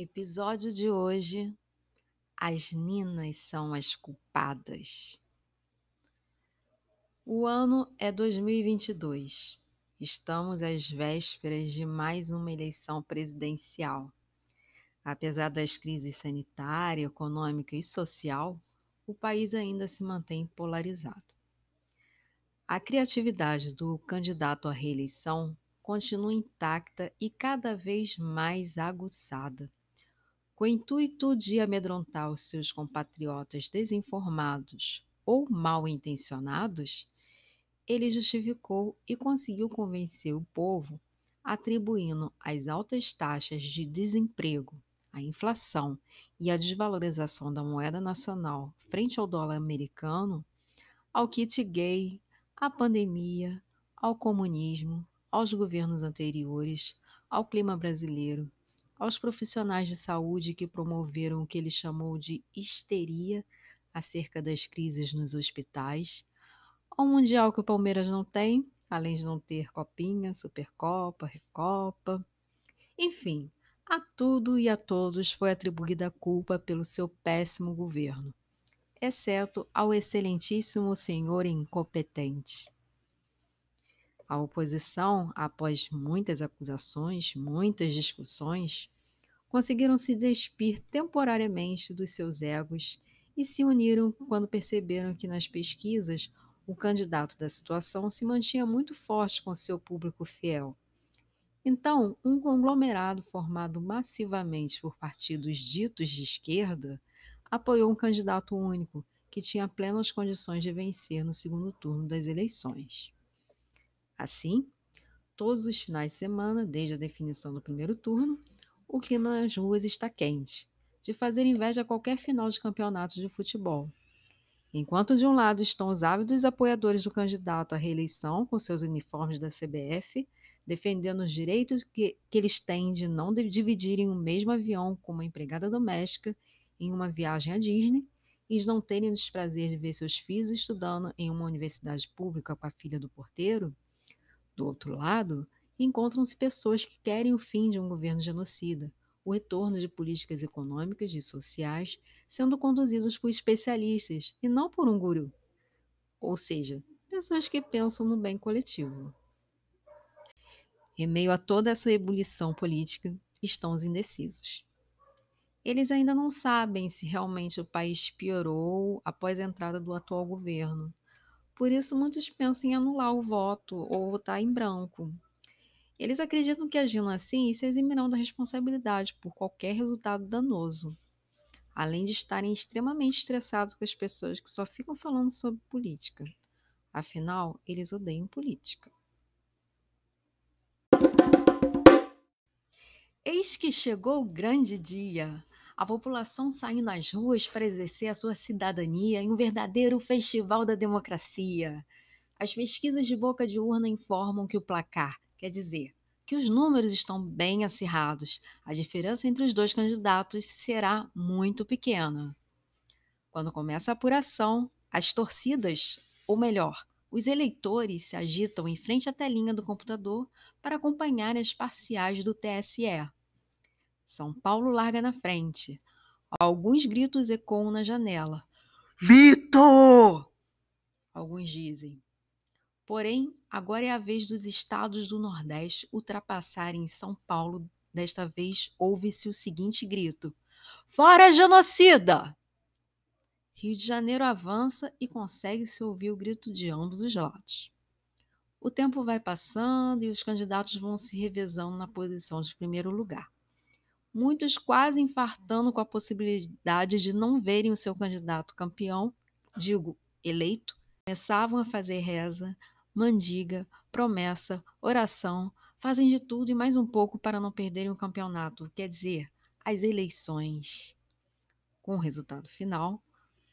Episódio de hoje: As Ninas são as culpadas. O ano é 2022. Estamos às vésperas de mais uma eleição presidencial. Apesar das crises sanitária, econômica e social, o país ainda se mantém polarizado. A criatividade do candidato à reeleição continua intacta e cada vez mais aguçada. Com o intuito de amedrontar os seus compatriotas desinformados ou mal intencionados, ele justificou e conseguiu convencer o povo, atribuindo as altas taxas de desemprego, a inflação e a desvalorização da moeda nacional frente ao dólar americano ao kit gay, à pandemia, ao comunismo, aos governos anteriores, ao clima brasileiro, aos profissionais de saúde que promoveram o que ele chamou de histeria acerca das crises nos hospitais, ao Mundial que o Palmeiras não tem, além de não ter Copinha, Supercopa, Recopa. Enfim, a tudo e a todos foi atribuída a culpa pelo seu péssimo governo, exceto ao excelentíssimo senhor incompetente. A oposição, após muitas acusações, muitas discussões, conseguiram se despir temporariamente dos seus egos e se uniram quando perceberam que nas pesquisas o candidato da situação se mantinha muito forte com seu público fiel. Então, um conglomerado formado massivamente por partidos ditos de esquerda apoiou um candidato único que tinha plenas condições de vencer no segundo turno das eleições. Assim, todos os finais de semana, desde a definição do primeiro turno, o clima nas ruas está quente, de fazer inveja a qualquer final de campeonato de futebol. Enquanto de um lado estão os ávidos apoiadores do candidato à reeleição com seus uniformes da CBF, defendendo os direitos que, que eles têm de não dividirem o mesmo avião com uma empregada doméstica em uma viagem à Disney e de não terem o desprazer de ver seus filhos estudando em uma universidade pública com a filha do porteiro, do outro lado, encontram-se pessoas que querem o fim de um governo genocida, o retorno de políticas econômicas e sociais sendo conduzidos por especialistas e não por um guru, ou seja, pessoas que pensam no bem coletivo. Em meio a toda essa ebulição política estão os indecisos. Eles ainda não sabem se realmente o país piorou após a entrada do atual governo, por isso, muitos pensam em anular o voto ou votar em branco. Eles acreditam que agindo assim se eximirão da responsabilidade por qualquer resultado danoso, além de estarem extremamente estressados com as pessoas que só ficam falando sobre política. Afinal, eles odeiam política. Eis que chegou o grande dia a população saindo nas ruas para exercer a sua cidadania em um verdadeiro festival da democracia. As pesquisas de boca de urna informam que o placar, quer dizer, que os números estão bem acirrados. A diferença entre os dois candidatos será muito pequena. Quando começa a apuração, as torcidas, ou melhor, os eleitores se agitam em frente à telinha do computador para acompanhar as parciais do TSE. São Paulo larga na frente. Alguns gritos ecoam na janela. Vitor! Alguns dizem. Porém, agora é a vez dos estados do Nordeste ultrapassarem São Paulo. Desta vez, ouve-se o seguinte grito: Fora genocida! Rio de Janeiro avança e consegue-se ouvir o grito de ambos os lados. O tempo vai passando e os candidatos vão se revezando na posição de primeiro lugar muitos quase infartando com a possibilidade de não verem o seu candidato campeão, digo, eleito, começavam a fazer reza, mandiga, promessa, oração, fazem de tudo e mais um pouco para não perderem o campeonato, quer dizer, as eleições. Com o resultado final,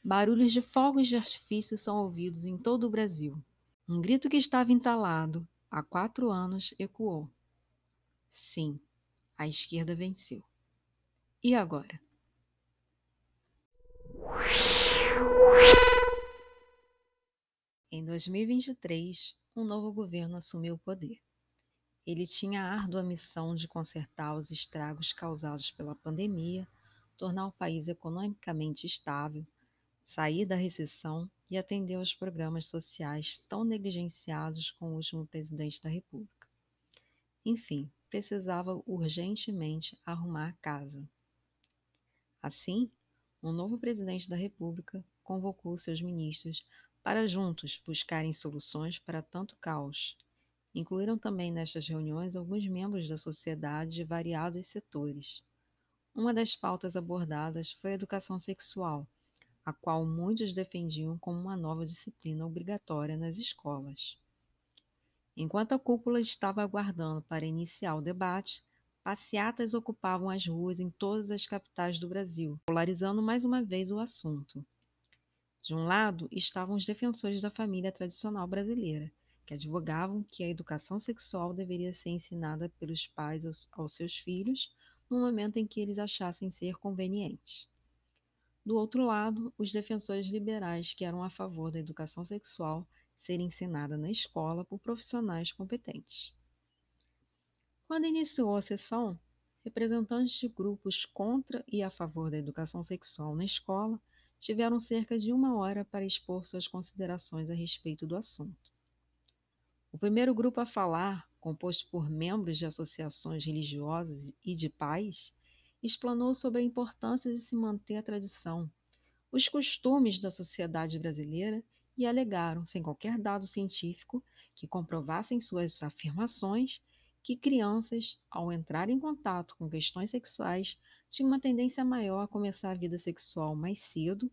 barulhos de fogos de artifício são ouvidos em todo o Brasil. Um grito que estava entalado há quatro anos ecoou. Sim, a esquerda venceu. E agora? Em 2023, um novo governo assumiu o poder. Ele tinha a árdua missão de consertar os estragos causados pela pandemia, tornar o país economicamente estável, sair da recessão e atender aos programas sociais tão negligenciados com o último presidente da República. Enfim, precisava urgentemente arrumar a casa. Assim, o novo presidente da República convocou seus ministros para juntos buscarem soluções para tanto caos. Incluíram também nestas reuniões alguns membros da sociedade de variados setores. Uma das pautas abordadas foi a educação sexual, a qual muitos defendiam como uma nova disciplina obrigatória nas escolas. Enquanto a cúpula estava aguardando para iniciar o debate, passeatas ocupavam as ruas em todas as capitais do Brasil, polarizando mais uma vez o assunto. De um lado estavam os defensores da família tradicional brasileira, que advogavam que a educação sexual deveria ser ensinada pelos pais aos, aos seus filhos no momento em que eles achassem ser conveniente. Do outro lado, os defensores liberais que eram a favor da educação sexual ser ensinada na escola por profissionais competentes. Quando iniciou a sessão, representantes de grupos contra e a favor da educação sexual na escola tiveram cerca de uma hora para expor suas considerações a respeito do assunto. O primeiro grupo a falar, composto por membros de associações religiosas e de pais, explanou sobre a importância de se manter a tradição, os costumes da sociedade brasileira e alegaram, sem qualquer dado científico que comprovassem suas afirmações, que crianças, ao entrar em contato com questões sexuais, tinham uma tendência maior a começar a vida sexual mais cedo,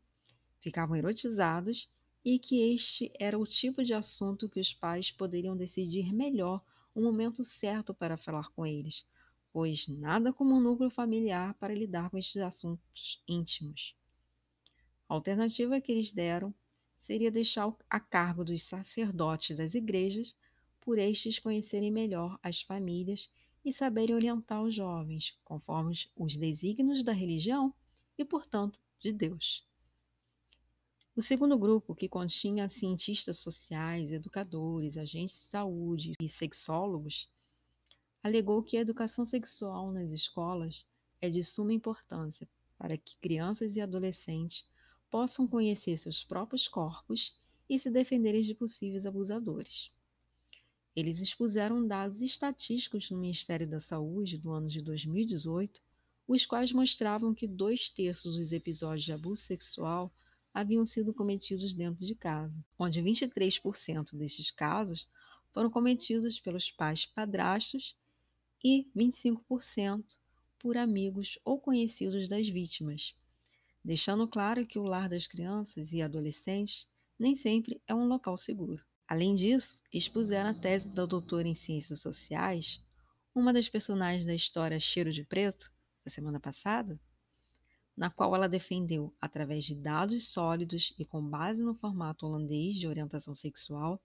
ficavam erotizados e que este era o tipo de assunto que os pais poderiam decidir melhor o momento certo para falar com eles, pois nada como um núcleo familiar para lidar com estes assuntos íntimos. A alternativa que eles deram seria deixar a cargo dos sacerdotes das igrejas, por estes conhecerem melhor as famílias e saberem orientar os jovens, conforme os desígnios da religião e, portanto, de Deus. O segundo grupo, que continha cientistas sociais, educadores, agentes de saúde e sexólogos, alegou que a educação sexual nas escolas é de suma importância para que crianças e adolescentes possam conhecer seus próprios corpos e se defenderem de possíveis abusadores. Eles expuseram dados estatísticos no Ministério da Saúde do ano de 2018, os quais mostravam que dois terços dos episódios de abuso sexual haviam sido cometidos dentro de casa, onde 23% destes casos foram cometidos pelos pais padrastos e 25% por amigos ou conhecidos das vítimas, deixando claro que o lar das crianças e adolescentes nem sempre é um local seguro. Além disso, expuseram a tese da doutora em Ciências Sociais, uma das personagens da história Cheiro de Preto, da semana passada, na qual ela defendeu, através de dados sólidos e com base no formato holandês de orientação sexual,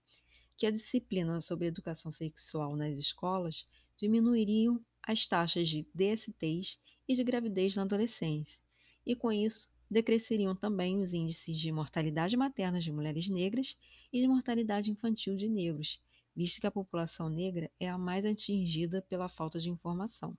que a disciplina sobre educação sexual nas escolas diminuiriam as taxas de DSTs e de gravidez na adolescência, e com isso decresceriam também os índices de mortalidade materna de mulheres negras e de mortalidade infantil de negros, visto que a população negra é a mais atingida pela falta de informação.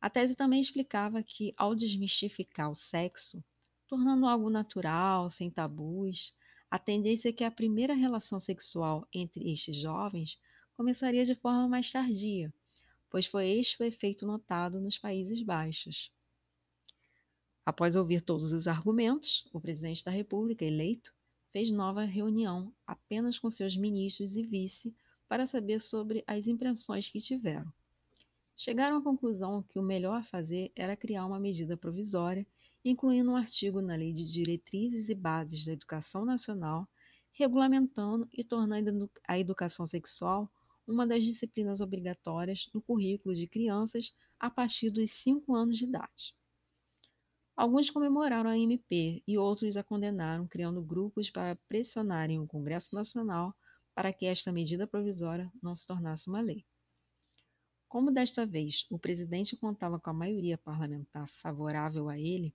A tese também explicava que, ao desmistificar o sexo, tornando algo natural, sem tabus, a tendência é que a primeira relação sexual entre estes jovens começaria de forma mais tardia, pois foi este o efeito notado nos Países Baixos. Após ouvir todos os argumentos, o presidente da República, eleito, fez nova reunião apenas com seus ministros e vice para saber sobre as impressões que tiveram. Chegaram à conclusão que o melhor a fazer era criar uma medida provisória, incluindo um artigo na Lei de Diretrizes e Bases da Educação Nacional, regulamentando e tornando a educação sexual uma das disciplinas obrigatórias no currículo de crianças a partir dos 5 anos de idade. Alguns comemoraram a MP e outros a condenaram, criando grupos para pressionarem o Congresso Nacional para que esta medida provisória não se tornasse uma lei. Como desta vez o presidente contava com a maioria parlamentar favorável a ele,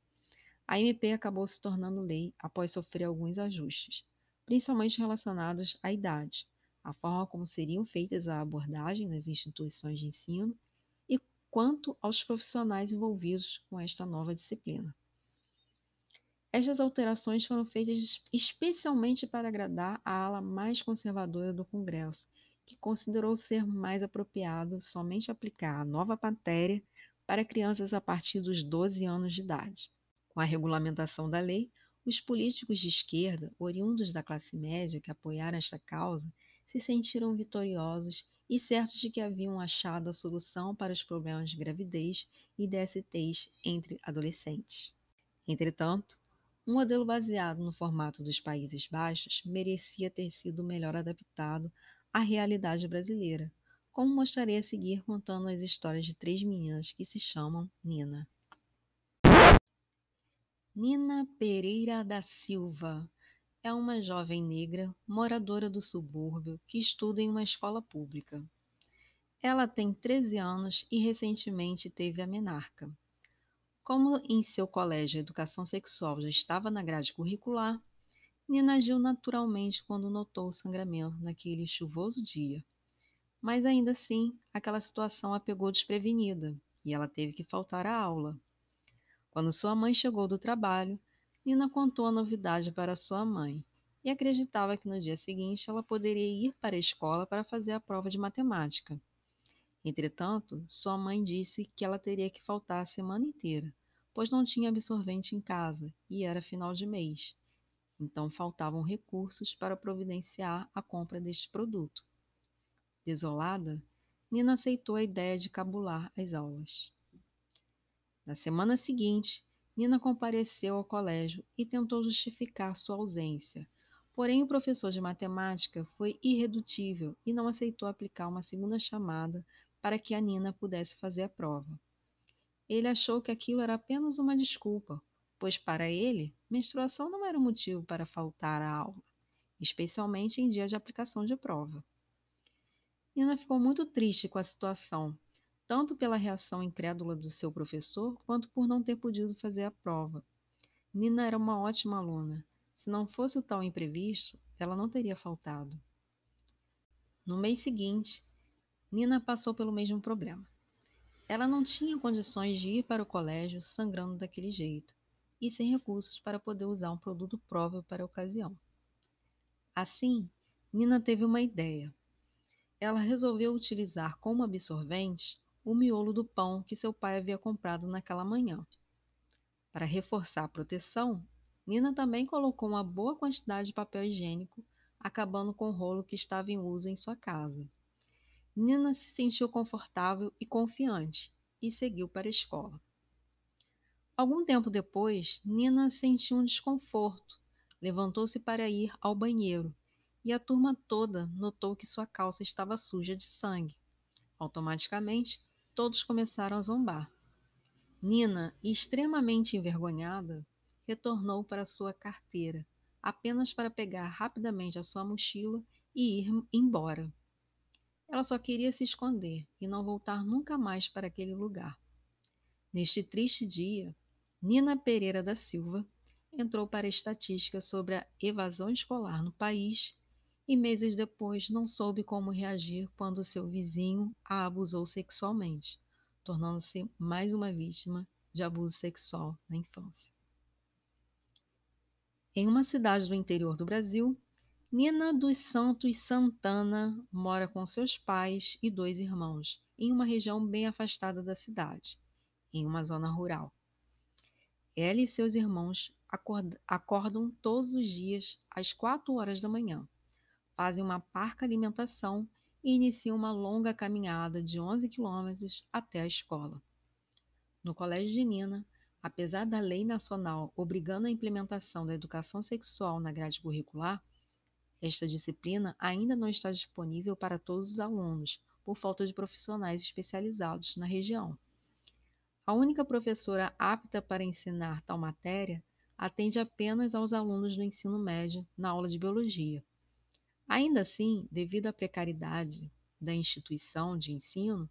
a MP acabou se tornando lei após sofrer alguns ajustes, principalmente relacionados à idade, a forma como seriam feitas a abordagem nas instituições de ensino quanto aos profissionais envolvidos com esta nova disciplina. Estas alterações foram feitas especialmente para agradar a ala mais conservadora do Congresso, que considerou ser mais apropriado somente aplicar a nova matéria para crianças a partir dos 12 anos de idade. Com a regulamentação da lei, os políticos de esquerda, oriundos da classe média que apoiaram esta causa, se sentiram vitoriosos e certos de que haviam achado a solução para os problemas de gravidez e DSTs entre adolescentes. Entretanto, um modelo baseado no formato dos Países Baixos merecia ter sido melhor adaptado à realidade brasileira, como mostrarei a seguir contando as histórias de três meninas que se chamam Nina. Nina Pereira da Silva é uma jovem negra moradora do subúrbio que estuda em uma escola pública. Ela tem 13 anos e recentemente teve a menarca. Como em seu colégio a educação sexual já estava na grade curricular, Nina agiu naturalmente quando notou o sangramento naquele chuvoso dia. Mas ainda assim, aquela situação a pegou desprevenida e ela teve que faltar à aula. Quando sua mãe chegou do trabalho, Nina contou a novidade para sua mãe e acreditava que no dia seguinte ela poderia ir para a escola para fazer a prova de matemática. Entretanto, sua mãe disse que ela teria que faltar a semana inteira, pois não tinha absorvente em casa e era final de mês. Então faltavam recursos para providenciar a compra deste produto. Desolada, Nina aceitou a ideia de cabular as aulas. Na semana seguinte, Nina compareceu ao colégio e tentou justificar sua ausência. Porém, o professor de matemática foi irredutível e não aceitou aplicar uma segunda chamada para que a Nina pudesse fazer a prova. Ele achou que aquilo era apenas uma desculpa, pois para ele, menstruação não era motivo para faltar à aula, especialmente em dia de aplicação de prova. Nina ficou muito triste com a situação, tanto pela reação incrédula do seu professor, quanto por não ter podido fazer a prova. Nina era uma ótima aluna. Se não fosse o tal imprevisto, ela não teria faltado. No mês seguinte, Nina passou pelo mesmo problema. Ela não tinha condições de ir para o colégio sangrando daquele jeito e sem recursos para poder usar um produto próprio para a ocasião. Assim, Nina teve uma ideia. Ela resolveu utilizar como absorvente o miolo do pão que seu pai havia comprado naquela manhã. Para reforçar a proteção, Nina também colocou uma boa quantidade de papel higiênico, acabando com o rolo que estava em uso em sua casa. Nina se sentiu confortável e confiante e seguiu para a escola. Algum tempo depois, Nina sentiu um desconforto, levantou-se para ir ao banheiro e a turma toda notou que sua calça estava suja de sangue. Automaticamente, todos começaram a zombar. Nina, extremamente envergonhada, retornou para sua carteira, apenas para pegar rapidamente a sua mochila e ir embora. Ela só queria se esconder e não voltar nunca mais para aquele lugar. Neste triste dia, Nina Pereira da Silva entrou para a estatística sobre a evasão escolar no país e meses depois não soube como reagir quando seu vizinho a abusou sexualmente, tornando-se mais uma vítima de abuso sexual na infância. Em uma cidade do interior do Brasil, Nina dos Santos Santana mora com seus pais e dois irmãos, em uma região bem afastada da cidade, em uma zona rural. Ela e seus irmãos acordam todos os dias às quatro horas da manhã, fazem uma parca alimentação e iniciam uma longa caminhada de 11 quilômetros até a escola. No colégio de Nina, apesar da lei nacional obrigando a implementação da educação sexual na grade curricular, esta disciplina ainda não está disponível para todos os alunos, por falta de profissionais especializados na região. A única professora apta para ensinar tal matéria atende apenas aos alunos do ensino médio na aula de biologia. Ainda assim, devido à precariedade da instituição de ensino,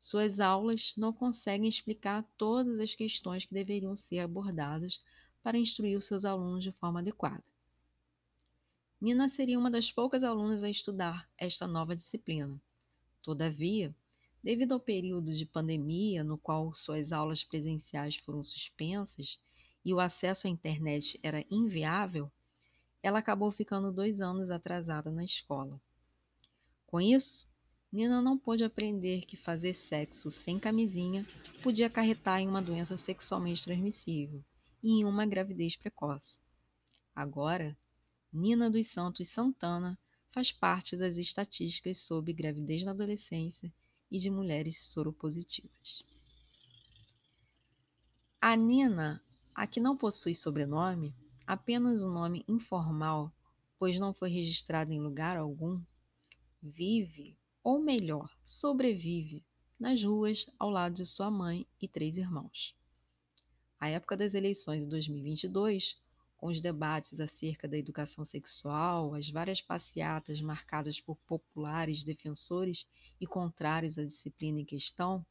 suas aulas não conseguem explicar todas as questões que deveriam ser abordadas para instruir os seus alunos de forma adequada. Nina seria uma das poucas alunas a estudar esta nova disciplina. Todavia, devido ao período de pandemia no qual suas aulas presenciais foram suspensas e o acesso à internet era inviável, ela acabou ficando dois anos atrasada na escola. Com isso, Nina não pôde aprender que fazer sexo sem camisinha podia acarretar em uma doença sexualmente transmissível e em uma gravidez precoce. Agora, Nina dos Santos Santana faz parte das estatísticas sobre gravidez na adolescência e de mulheres soropositivas. A Nina, a que não possui sobrenome, apenas um nome informal, pois não foi registrada em lugar algum, vive ou melhor, sobrevive nas ruas ao lado de sua mãe e três irmãos. A época das eleições de 2022, com os debates acerca da educação sexual, as várias passeatas marcadas por populares defensores e contrários à disciplina em questão,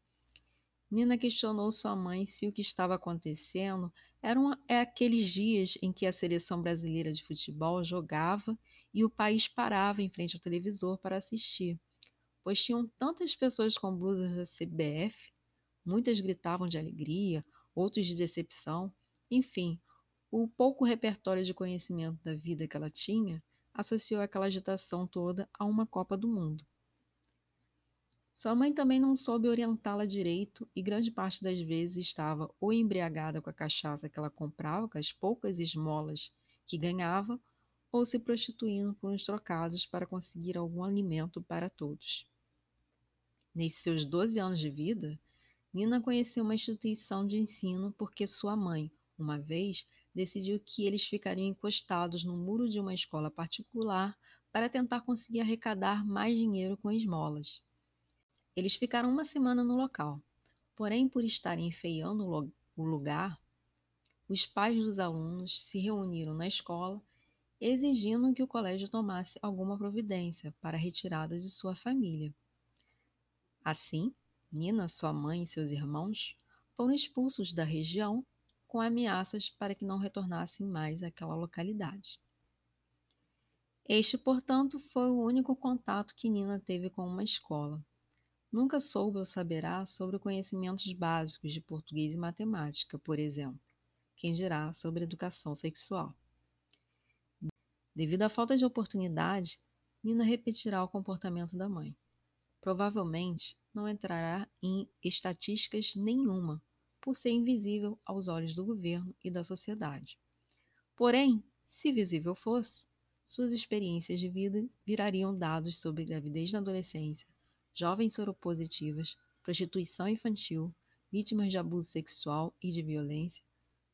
Nina questionou sua mãe se o que estava acontecendo eram é aqueles dias em que a seleção brasileira de futebol jogava e o país parava em frente ao televisor para assistir pois tinham tantas pessoas com blusas da CBF, muitas gritavam de alegria, outros de decepção, enfim, o pouco repertório de conhecimento da vida que ela tinha associou aquela agitação toda a uma Copa do Mundo. Sua mãe também não soube orientá-la direito e grande parte das vezes estava ou embriagada com a cachaça que ela comprava com as poucas esmolas que ganhava, ou se prostituindo por uns trocados para conseguir algum alimento para todos. Nesses seus 12 anos de vida, Nina conheceu uma instituição de ensino porque sua mãe, uma vez, decidiu que eles ficariam encostados no muro de uma escola particular para tentar conseguir arrecadar mais dinheiro com esmolas. Eles ficaram uma semana no local, porém, por estarem enfeiando o lugar, os pais dos alunos se reuniram na escola exigindo que o colégio tomasse alguma providência para a retirada de sua família. Assim, Nina, sua mãe e seus irmãos foram expulsos da região com ameaças para que não retornassem mais àquela localidade. Este, portanto, foi o único contato que Nina teve com uma escola. Nunca soube ou saberá sobre conhecimentos básicos de português e matemática, por exemplo, quem dirá sobre educação sexual. Devido à falta de oportunidade, Nina repetirá o comportamento da mãe provavelmente não entrará em estatísticas nenhuma, por ser invisível aos olhos do governo e da sociedade. Porém, se visível fosse, suas experiências de vida virariam dados sobre gravidez na adolescência, jovens soropositivas, prostituição infantil, vítimas de abuso sexual e de violência,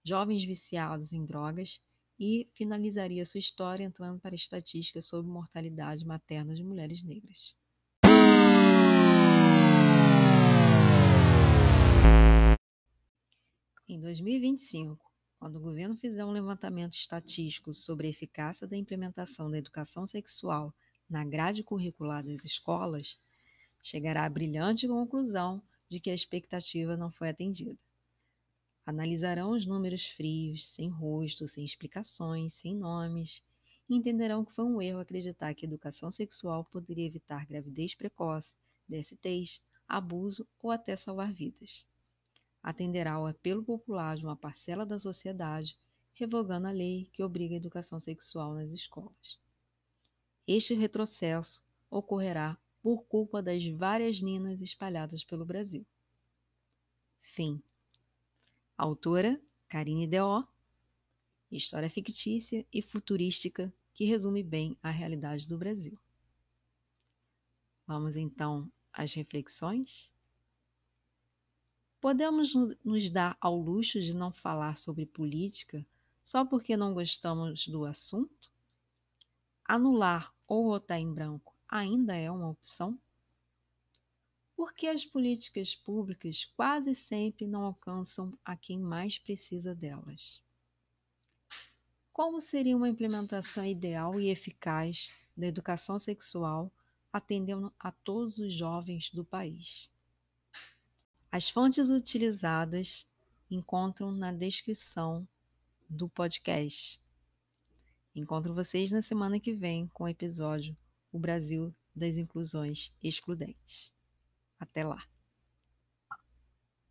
jovens viciados em drogas e finalizaria sua história entrando para estatísticas sobre mortalidade materna de mulheres negras. Em 2025, quando o governo fizer um levantamento estatístico sobre a eficácia da implementação da educação sexual na grade curricular das escolas, chegará à brilhante conclusão de que a expectativa não foi atendida. Analisarão os números frios, sem rosto, sem explicações, sem nomes, e entenderão que foi um erro acreditar que educação sexual poderia evitar gravidez precoce, DSTs, abuso ou até salvar vidas atenderá ao apelo popular de uma parcela da sociedade, revogando a lei que obriga a educação sexual nas escolas. Este retrocesso ocorrerá por culpa das várias ninas espalhadas pelo Brasil. Fim. Autora Karine Deó. História fictícia e futurística que resume bem a realidade do Brasil. Vamos então às reflexões? Podemos nos dar ao luxo de não falar sobre política só porque não gostamos do assunto? Anular ou votar em branco ainda é uma opção? Por que as políticas públicas quase sempre não alcançam a quem mais precisa delas? Como seria uma implementação ideal e eficaz da educação sexual atendendo a todos os jovens do país? As fontes utilizadas encontram na descrição do podcast. Encontro vocês na semana que vem com o episódio O Brasil das Inclusões Excludentes. Até lá!